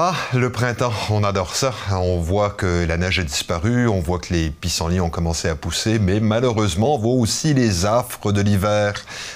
Ah, le printemps, on adore ça. On voit que la neige a disparu, on voit que les pissenlits ont commencé à pousser, mais malheureusement, on voit aussi les affres de l'hiver.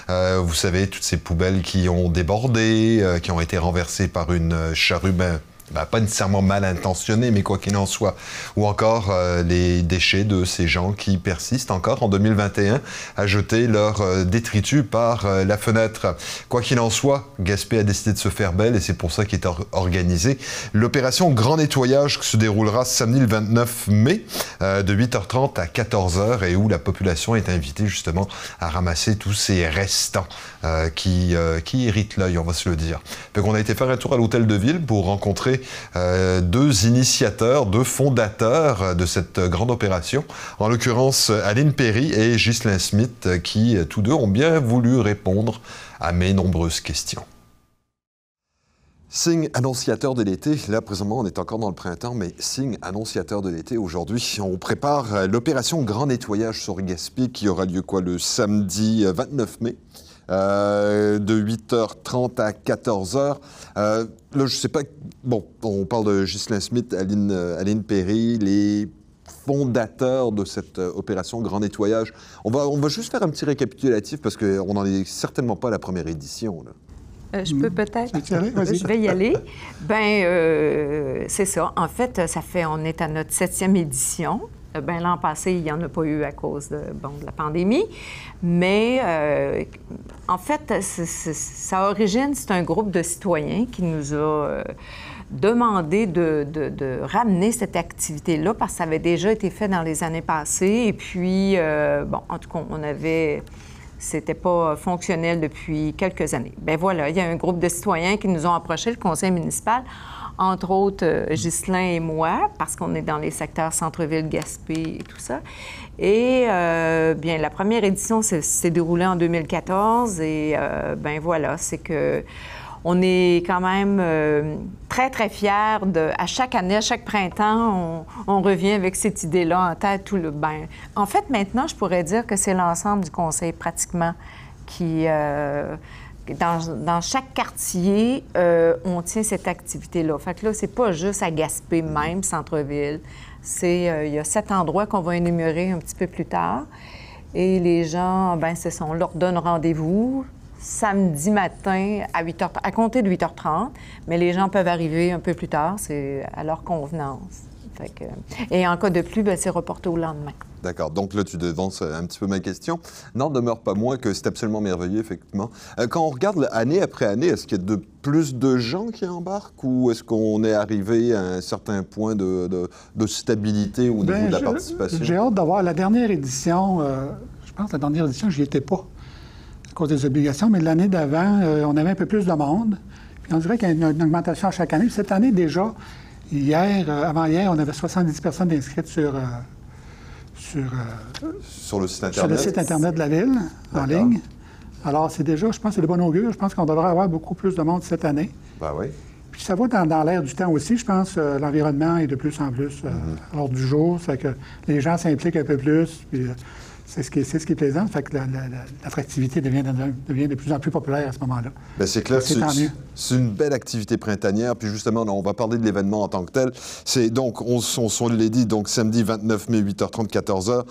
Euh, vous savez, toutes ces poubelles qui ont débordé, euh, qui ont été renversées par une charrue, ben, ben, pas nécessairement mal intentionné, mais quoi qu'il en soit. Ou encore euh, les déchets de ces gens qui persistent encore en 2021 à jeter leurs euh, détritus par euh, la fenêtre. Quoi qu'il en soit, Gaspé a décidé de se faire belle et c'est pour ça qu'il est organisé l'opération Grand Nettoyage qui se déroulera samedi le 29 mai de 8h30 à 14h et où la population est invitée justement à ramasser tous ces restants qui, qui irritent l'œil, on va se le dire. Donc on a été faire un tour à l'hôtel de ville pour rencontrer euh, deux initiateurs, deux fondateurs de cette grande opération, en l'occurrence Aline Perry et Ghislain Smith, qui tous deux ont bien voulu répondre à mes nombreuses questions. Signe annonciateur de l'été. Là, présentement, on est encore dans le printemps, mais signe annonciateur de l'été aujourd'hui. On prépare l'opération Grand Nettoyage sur Gaspé qui aura lieu quoi le samedi 29 mai. Euh, de 8h30 à 14h. Euh, là, je sais pas. Bon, on parle de Ghislain Smith, Aline, euh, Aline Perry, les fondateurs de cette opération Grand Nettoyage. On va, on va juste faire un petit récapitulatif parce qu'on n'en est certainement pas à la première édition. je peux peut-être? Je vais y aller. Ben, c'est ça. En fait, ça fait, on est à notre septième édition. Euh, ben, L'an passé, il n'y en a pas eu à cause de, bon, de la pandémie. Mais euh, en fait, sa origine, c'est un groupe de citoyens qui nous a euh, demandé de, ramener cette activité-là parce que ça avait déjà été fait dans les années passées. Et puis, bon, en tout cas, on avait c'était pas fonctionnel depuis quelques années. Ben voilà, il y a un groupe de citoyens qui nous ont approché, le conseil municipal, entre autres euh, Ghislain et moi, parce qu'on est dans les secteurs centre-ville, Gaspé et tout ça. Et euh, bien, la première édition s'est déroulée en 2014 et euh, ben voilà, c'est que on est quand même très, très fiers de, à chaque année, à chaque printemps, on, revient avec cette idée-là en tête. Tout le, ben, en fait, maintenant, je pourrais dire que c'est l'ensemble du conseil pratiquement qui, dans, chaque quartier, euh, on tient cette activité-là. Fait que là, c'est pas juste à Gaspé même, centre-ville. C'est, euh, il y a sept endroits qu'on va énumérer un petit peu plus tard. Et les gens, ben c'est ça, on leur donne rendez-vous samedi matin à 8 h, à compter de 8h30, mais les gens peuvent arriver un peu plus tard, c'est à leur convenance. et en cas de pluie, ben, c'est reporté au lendemain. D'accord. Donc là, tu devances un petit peu ma question. N'en demeure pas moins que c'est absolument merveilleux, effectivement. Euh, quand on regarde année après année, est-ce qu'il y a de plus de gens qui embarquent ou est-ce qu'on est arrivé à un certain point de, stabilité au niveau ben, de la participation? J'ai hâte d'avoir la dernière édition. Euh, je pense que la dernière édition, je n'y étais pas à cause des obligations, mais l'année d'avant, euh, on avait un peu plus de monde. Puis on dirait qu'il y a une, augmentation chaque année. cette année, déjà, hier, avant-hier, on avait 70 personnes inscrites sur euh, sur, le site Internet? Sur le site Internet de la Ville, en ligne. Alors, c'est déjà, je pense, que c'est de bon augure. Je pense qu'on devrait avoir beaucoup plus de monde cette année. Ben oui. Puis ça va dans, l'air du temps aussi. Je pense euh, l'environnement est de plus en plus euh, mm-hmm. à l'ordre du jour. Ça fait que les gens s'impliquent un peu plus. Puis, c'est ce, qui est, ce qui est plaisant. Fait que l'attractivité devient, devient, de plus en plus populaire à ce moment-là. Bien, c'est clair, c'est une belle activité printanière. Puis justement, on va parler de l'événement en tant que tel. C'est donc, on, on, on l'a dit, donc samedi 29 mai, 8h30, 14h.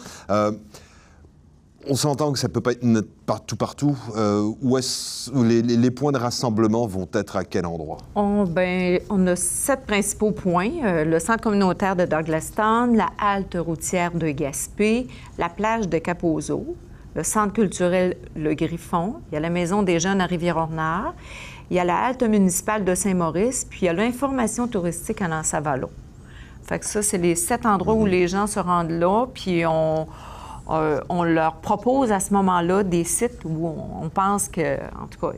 On s'entend que ça ne peut pas être partout, partout. Euh, où est les, les, points de rassemblement vont être à quel endroit? On, ben, on a sept principaux points. Euh, le centre communautaire de Douglastown, la halte routière de Gaspé, la plage de Capozo, le centre culturel Le Griffon, il y a la maison des jeunes à Rivière-Ornard, il y a la halte municipale de Saint-Maurice, puis il y a l'information touristique à Nansavalo. Fait que ça, c'est les sept endroits où mhm. les gens se rendent là, puis on euh, on leur propose à ce moment-là des sites où on, pense que, en tout cas,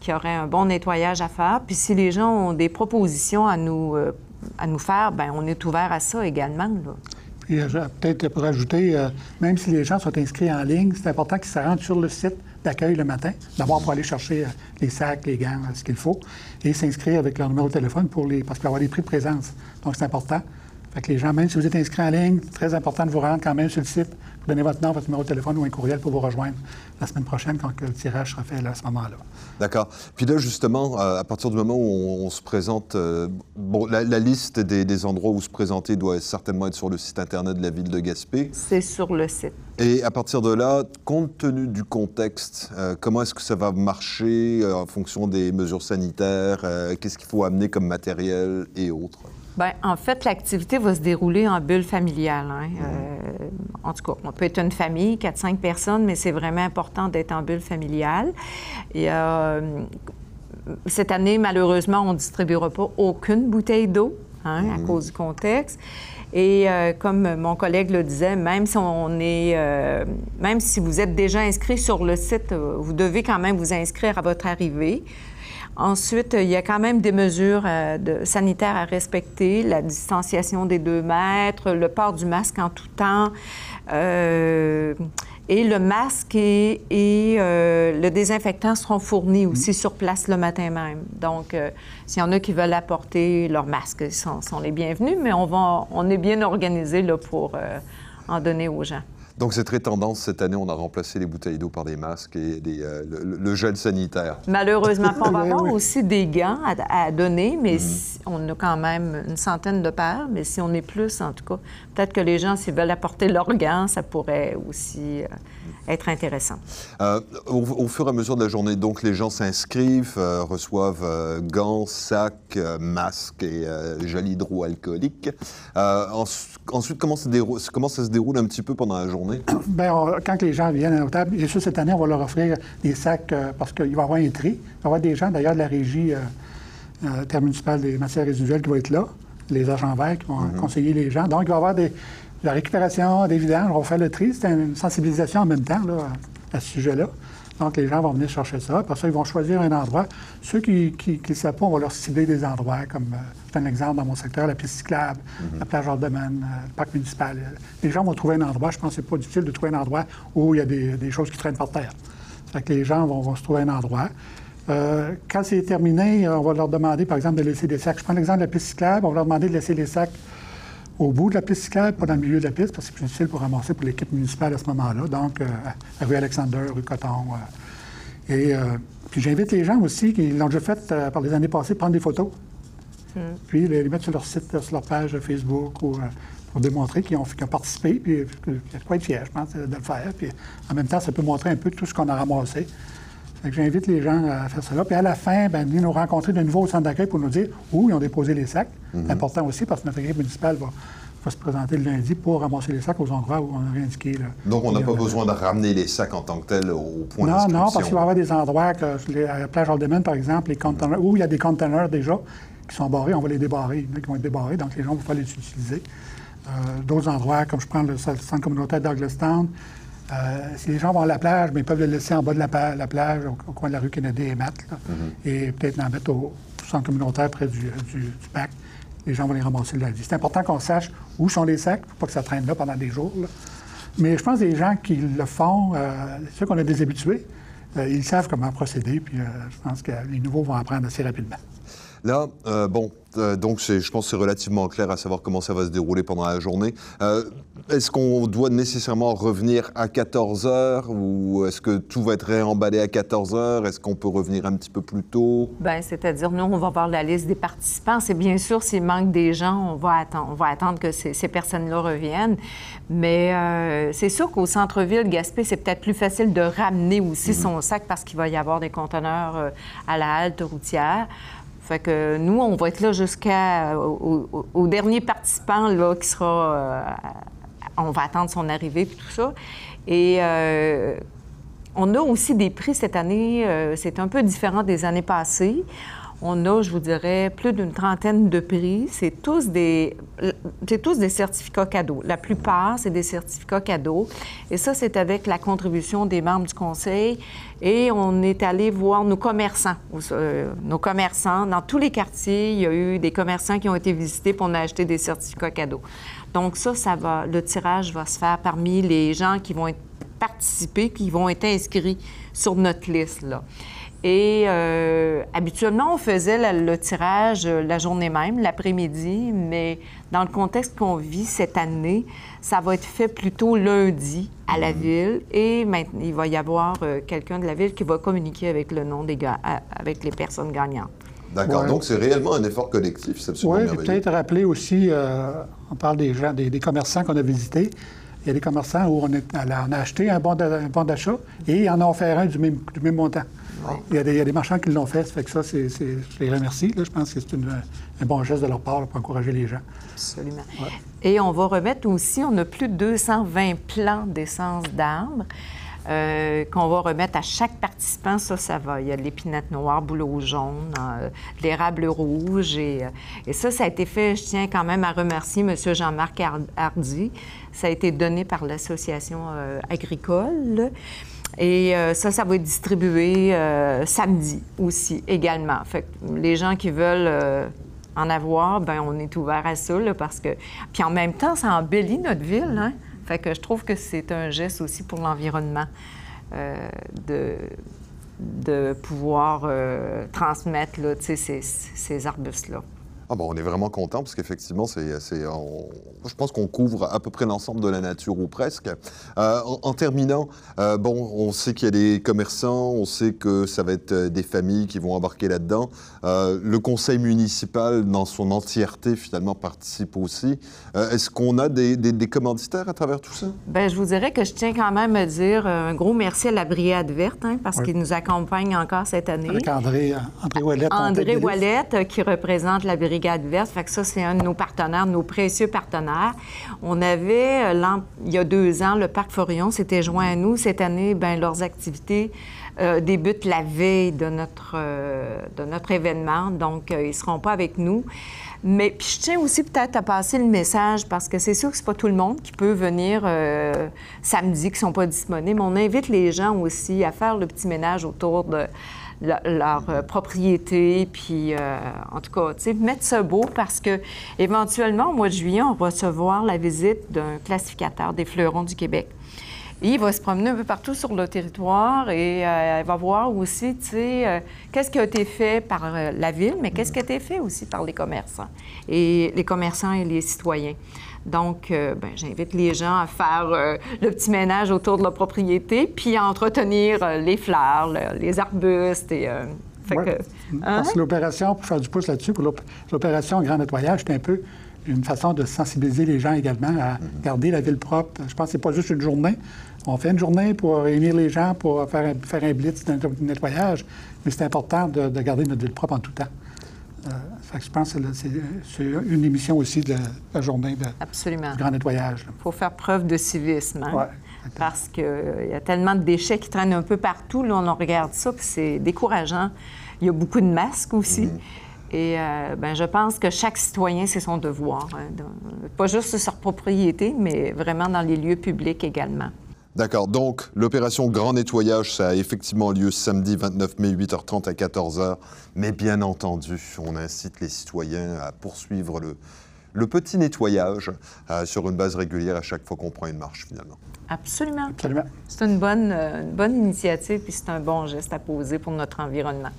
qu'il y aurait un bon nettoyage à faire. Puis si les gens ont des propositions à nous, euh, à nous faire, bien, on est ouvert à ça également. Puis euh, peut-être pour ajouter, même si les gens sont inscrits en ligne, c'est important qu'ils se rendent sur le site d'accueil le matin, d'abord pour aller chercher les sacs, les gants, ce qu'il faut, et s'inscrire avec leur numéro de téléphone pour les, parce qu'il va y avoir des prix de présence. Donc c'est important. Fait que les gens, même si vous êtes inscrits en ligne, c'est très important de vous rendre quand même sur le site donner votre nom, votre numéro de téléphone ou un courriel pour vous rejoindre la semaine prochaine quand le tirage sera fait à ce moment-là. D'accord. Puis là, justement, euh, à partir du moment où on, se présente, euh, bon, la, liste des, endroits où se présenter doit certainement être sur le site Internet de la ville de Gaspé. C'est sur le site. Et à partir de là, compte tenu du contexte, euh, comment est-ce que ça va marcher en fonction des mesures sanitaires? Qu'est-ce qu'il faut amener comme matériel et autres? Bien, en fait, l'activité va se dérouler en bulle familiale. Hein. Euh, en tout cas, on peut être une famille, 4-5 personnes, mais c'est vraiment important d'être en bulle familiale. Et, euh, cette année, malheureusement, on ne distribuera pas aucune bouteille d'eau hein, à mmh. cause du contexte. Et euh, comme mon collègue le disait, même si on est, même si vous êtes déjà inscrit sur le site, vous devez quand même vous inscrire à votre arrivée. Ensuite, il y a quand même des mesures euh, de, sanitaires à respecter, la distanciation des deux mètres, le port du masque en tout temps. Euh, et le masque et, euh, le désinfectant seront fournis aussi sur place le matin même. Donc, s'il y en a qui veulent apporter leur masque, ils sont, sont les bienvenus, mais on, va, on est bien organisé là, pour en donner aux gens. Donc c'est très tendance cette année, on a remplacé les bouteilles d'eau par des masques et euh, le, gel sanitaire. Malheureusement, on va avoir aussi des gants à, donner, mais mhm. On a quand même une centaine de paires, mais si on est plus, en tout cas, peut-être que les gens, s'ils veulent apporter leurs gants, ça pourrait aussi euh, être intéressant. Euh, au, fur et à mesure de la journée, donc les gens s'inscrivent, reçoivent gants, sacs, masques et gel hydroalcoolique. ensuite, comment comment ça se déroule un petit peu pendant la journée? Bien, quand les gens viennent à nos tables, et sûr, cette année, on va leur offrir des sacs euh, parce qu'il va y avoir un tri. Il va y avoir des gens, d'ailleurs, de la régie euh, euh des matières résiduelles qui vont être là, les agents verts qui vont mhm. conseiller les gens. Donc, il va y avoir des, de la récupération, des vidanges, on va faire le tri. C'est une sensibilisation en même temps là, à ce sujet-là. Donc, les gens vont venir chercher ça. Après ça, ils vont choisir un endroit. Ceux qui ne le savent pas, on va leur cibler des endroits, comme, euh, c'est un exemple dans mon secteur, la piste cyclable, mhm. la plage hors domaine, euh, le parc municipal. Les gens vont trouver un endroit. Je pense que c'est pas difficile de trouver un endroit où il y a des, choses qui traînent par terre. Ça fait que les gens vont, se trouver un endroit. Euh, quand c'est terminé, on va leur demander, par exemple, de laisser des sacs. Je prends l'exemple de la piste cyclable. On va leur demander de laisser les sacs au bout de la piste cyclable, pas dans le milieu de la piste, parce que c'est plus difficile pour ramasser pour l'équipe municipale à ce moment-là. Donc, euh, à rue Alexander, rue Coton. Euh. et puis j'invite les gens aussi qui l'ont déjà fait par les années passées, prendre des photos. Hmm. Puis les, mettre sur leur site, sur leur page Facebook ou pour démontrer qu'ils ont, participé, puis il y a quoi être fier, je pense, de le faire. Puis en même temps, ça peut montrer un peu tout ce qu'on a ramassé. J'invite les gens à faire cela. Puis à la fin, ben, venir nous rencontrer de nouveau au centre d'accueil pour nous dire où ils ont déposé les sacs. C'est mhm. important aussi parce que notre équipe municipale va, se présenter le lundi pour ramasser les sacs aux endroits où on a indiqué. Donc, on n'a pas besoin de ramener les sacs en tant que tel au point Non, non, parce qu'il va y avoir des endroits, que, à la plage Aldemen, par exemple, les où il y a des conteneurs déjà qui sont barrés, on va les débarrer. Il y en a qui vont être débarrés, donc les gens vont pouvoir les utiliser. Euh, d'autres endroits, comme je prends le centre communautaire Douglastown, euh, si les gens vont à la plage, mais ils peuvent le laisser en bas de la, plage, au, coin de la rue Kennedy et Matt, mm-hmm. et peut-être l'en mettre au, centre communautaire près du, du, parc. Les gens vont les ramasser le lundi. C'est important qu'on sache où sont les sacs, pour pas que ça traîne là pendant des jours. Mais je pense que les gens qui le font, euh, sûr qu'on a des habitués, euh, ils savent comment procéder, puis je pense que les nouveaux vont apprendre assez rapidement. Là, euh, bon, euh, donc je pense que c'est relativement clair à savoir comment ça va se dérouler pendant la journée. Euh, est-ce qu'on doit nécessairement revenir à 14 heures ou est-ce que tout va être réemballé à 14 heures? Est-ce qu'on peut revenir un petit peu plus tôt? Bien, c'est-à-dire, nous, on va voir la liste des participants. C'est bien sûr, s'il manque des gens, on va attendre, on va attendre que ces, personnes-là reviennent. Mais c'est sûr qu'au centre-ville, Gaspé, c'est peut-être plus facile de ramener aussi mm-hmm. son sac parce qu'il va y avoir des conteneurs à la halte routière. Fait que nous, on va être là jusqu'au au, dernier participant là, qui sera. Euh, on va attendre son arrivée et tout ça. Et euh, on a aussi des prix cette année. Euh, c'est un peu différent des années passées. On a, je vous dirais, plus d'une trentaine de prix. C'est tous des, certificats cadeaux. La plupart, c'est des certificats cadeaux. Et ça, c'est avec la contribution des membres du conseil. Et on est allé voir nos commerçants. Euh, nos commerçants, dans tous les quartiers, il y a eu des commerçants qui ont été visités pour nous acheter des certificats cadeaux. Donc ça, ça le tirage va se faire parmi les gens qui vont être participer, qui vont être inscrits sur notre liste. Là. Et euh, habituellement, on faisait le tirage euh, la journée même, l'après-midi, mais dans le contexte qu'on vit cette année, ça va être fait plutôt lundi à la mhm. ville et maintenant, il va y avoir euh, quelqu'un de la ville qui va communiquer avec le nom des gars, avec les personnes gagnantes. D'accord, donc c'est réellement un effort collectif, c'est absolument Oui, peut-être rappeler aussi, on parle des gens, des, des commerçants qu'on a visités. Il y a des commerçants où on, a acheté un bon d'achat et ils en ont offert un du même, du même montant. Il, y a des, marchands qui l'ont fait, ça fait que ça, c'est, je les remercie. je pense que c'est un bon geste de leur part pour encourager les gens. Absolument. Et on va remettre aussi, on a plus de 220 plants d'essence d'arbres. Euh, qu'on va remettre à chaque participant, ça, ça va. Il y a de l'épinette noire, bouleau jaune, euh, l'érable rouge. Et, euh, et, ça, ça a été fait, je tiens quand même à remercier M. Jean-Marc Hardy. Ça a été donné par l'Association agricole. Et euh, ça, ça va être distribué euh, samedi aussi, également. Fait que les gens qui veulent euh, en avoir, ben on est ouvert à ça, parce que... Puis en même temps, ça embellit notre ville, hein? Fait que je trouve que c'est un geste aussi pour l'environnement de, pouvoir transmettre là, ces arbustes-là. Ah bon, on est vraiment content parce qu'effectivement, c'est, je pense qu'on couvre à peu près l'ensemble de la nature ou presque. Euh, en, terminant, euh, bon, on sait qu'il y a des commerçants, on sait que ça va être euh, des familles qui vont embarquer là-dedans. le conseil municipal, dans son entièreté, finalement, participe aussi. est-ce qu'on a des, commanditaires à travers tout ça? Bien, je vous dirais que je tiens quand même à dire un gros merci à la Brigade verte, hein, parce qu'il nous accompagne encore cette année. Avec André, André Ouellette. André Ouellette, qui représente la Brigade Verte. Fait que ça, c'est un de nos partenaires, nos précieux partenaires. On avait, euh, il y a deux ans, le Parc Forion s'était joint à nous. Cette année, ben leurs activités euh, débutent la veille de notre, euh, de notre événement. Donc, ils ne seront pas avec nous. Mais puis je tiens aussi peut-être à passer le message parce que c'est sûr que c'est pas tout le monde qui peut venir samedi qui sont pas disponibles. On invite les gens aussi à faire le petit ménage autour de leur euh, propriété, puis euh, en tout cas, tu sais, mettre ça beau parce que éventuellement, au mois de juillet, on va recevoir la visite d'un classificateur des fleurons du Québec. Il va se promener un peu partout sur le territoire et euh, il va voir aussi, tu sais, qu'est-ce qui a été fait par la ville, mais qu'est-ce qui a été fait aussi par les commerçants et les commerçants et les citoyens. Donc, euh, ben, j'invite les gens à faire euh, le petit ménage autour de la propriété, puis à entretenir euh, les fleurs, les arbustes et... Que, Parce que l'opération, pour faire du pouce là-dessus, pour l'opération Grand Nettoyage, c'est un peu une façon de sensibiliser les gens également à garder la ville propre. Je pense que c'est pas juste une journée. On fait une journée pour réunir les gens, pour faire un, faire un blitz de nettoyage, mais c'est important de, de garder notre ville propre en tout temps. Euh, je pense que c'est une émission aussi de la journée de, Absolument. du grand nettoyage. Il faut faire preuve de civisme. Hein? parce qu'il y a tellement de déchets qui traînent un peu partout. Là, on regarde ça, puis c'est décourageant. Il y a beaucoup de masques aussi. Mm-hmm. Et euh, ben, je pense que chaque citoyen, c'est son devoir. Hein, pas juste sur sa propriété, mais vraiment dans les lieux publics également. D'accord. Donc, l'opération Grand Nettoyage, ça a effectivement lieu samedi 29 mai, 8h30 à 14h. Mais bien entendu, on incite les citoyens à poursuivre le, petit nettoyage euh, sur une base régulière à chaque fois qu'on prend une marche, finalement. Absolument. Absolument. C'est une bonne, euh, une bonne initiative, puis c'est un bon geste à poser pour notre environnement.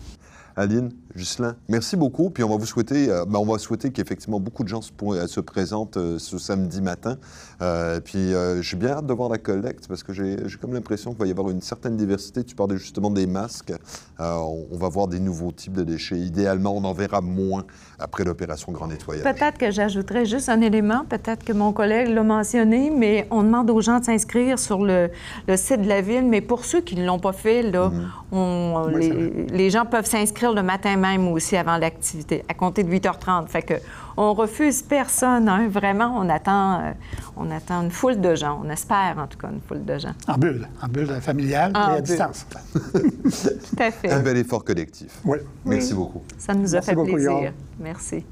Aline, Ghislain, merci beaucoup. Puis on va vous souhaiter, euh, ben, on va souhaiter qu'effectivement beaucoup de gens se, se présentent euh, ce samedi matin. Euh, puis j'ai bien hâte de voir la collecte parce que j'ai comme l'impression qu'il va y avoir une certaine diversité. Tu parlais justement des masques. On, on, va voir des nouveaux types de déchets. Idéalement, on en verra moins après l'opération Grand Nettoyage. Peut-être que j'ajouterais juste un élément. Peut-être que mon collègue l'a mentionné, mais on demande aux gens de s'inscrire sur le, site de la ville. Mais pour ceux qui ne l'ont pas fait, là, mhm. on, les, les gens peuvent s'inscrire le matin même aussi avant l'activité, à compter de 8h30. Fait que on refuse personne. Hein. Vraiment, on attend, euh, on attend une foule de gens. On espère, en tout cas, une foule de gens. En bulle, en bulle familiale et à distance. tout à fait. Un bel effort collectif. Oui. Merci beaucoup. Ça nous a fait plaisir. Merci.